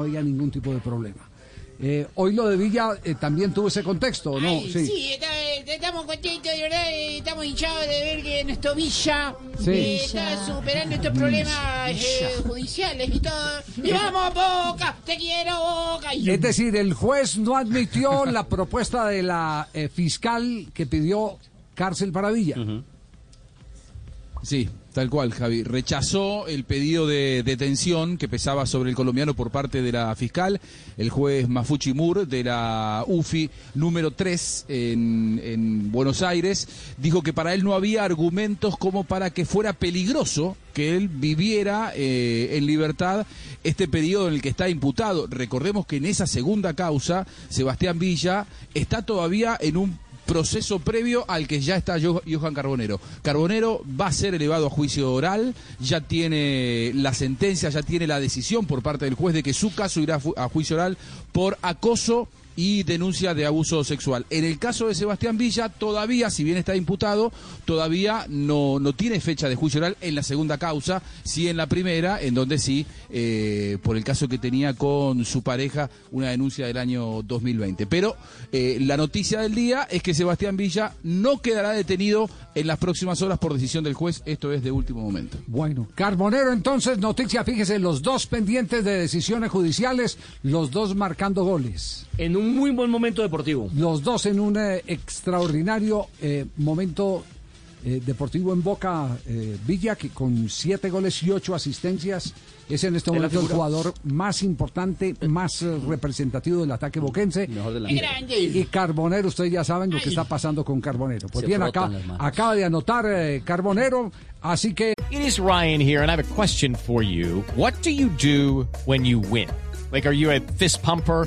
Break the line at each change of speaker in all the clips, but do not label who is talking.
No había ningún tipo de problema. Eh, hoy lo de Villa eh, también tuvo ese contexto, ¿no?
Ay, sí, está- estamos contentos, de verdad, eh, estamos hinchados de ver que nuestro Villa
Sí.
eh, está superando estos problemas eh, judiciales y todo. Y vamos, Boca, te quiero, Boca. Y-
Es decir, el juez no admitió la propuesta de la eh, fiscal que pidió cárcel para Villa.
Sí, tal cual, Javi. Rechazó el pedido de detención que pesaba sobre el colombiano por parte de la fiscal, el juez Mafuchi Mur de la UFI número 3 en, en Buenos Aires. Dijo que para él no había argumentos como para que fuera peligroso que él viviera eh, en libertad este periodo en el que está imputado. Recordemos que en esa segunda causa, Sebastián Villa está todavía en un proceso previo al que ya está Jo- Johan Carbonero. Carbonero va a ser elevado a juicio oral, ya tiene la sentencia, ya tiene la decisión por parte del juez de que su caso irá a juicio oral por acoso y denuncia de abuso sexual. En el caso de Sebastián Villa, todavía, si bien está imputado, todavía no, no tiene fecha de juicio oral en la segunda causa, sí en la primera, en donde sí, eh, por el caso que tenía con su pareja, una denuncia del año 2020. Pero eh, la noticia del día es que Sebastián Villa no quedará detenido en las próximas horas por decisión del juez, esto es de último momento.
Bueno, Carbonero entonces, noticia, fíjese, los dos pendientes de decisiones judiciales, los dos marcando goles.
En un muy buen momento deportivo.
Los dos en un eh, extraordinario eh, momento eh, deportivo en Boca eh, Villa, que con siete goles y ocho asistencias es en este momento el jugador más importante, más eh, representativo del ataque boquense.
Mejor de la
y, Carbonero, ustedes ya saben lo que está pasando con Carbonero. Pues
Se
bien, acá acaba de anotar eh, Carbonero, así que
It is Ryan here, and I have a question for you. What do you do when you win? Like, are you a fist pumper?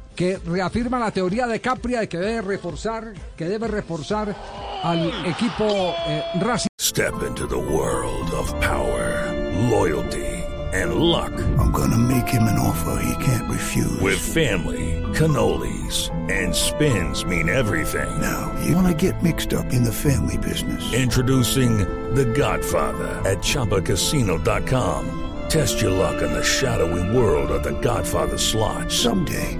que reafirma la teoría de Capria de que debe reforzar, que debe reforzar al equipo eh, Racing.
Step into the world of power, loyalty, and luck.
I'm gonna make him an offer he can't refuse.
With family, cannolis, and spins mean everything.
now, you wanna get mixed up in the family business.
Introducing The Godfather at ChumbaCasino.com. Test your luck in the shadowy world of The Godfather slot.
Someday,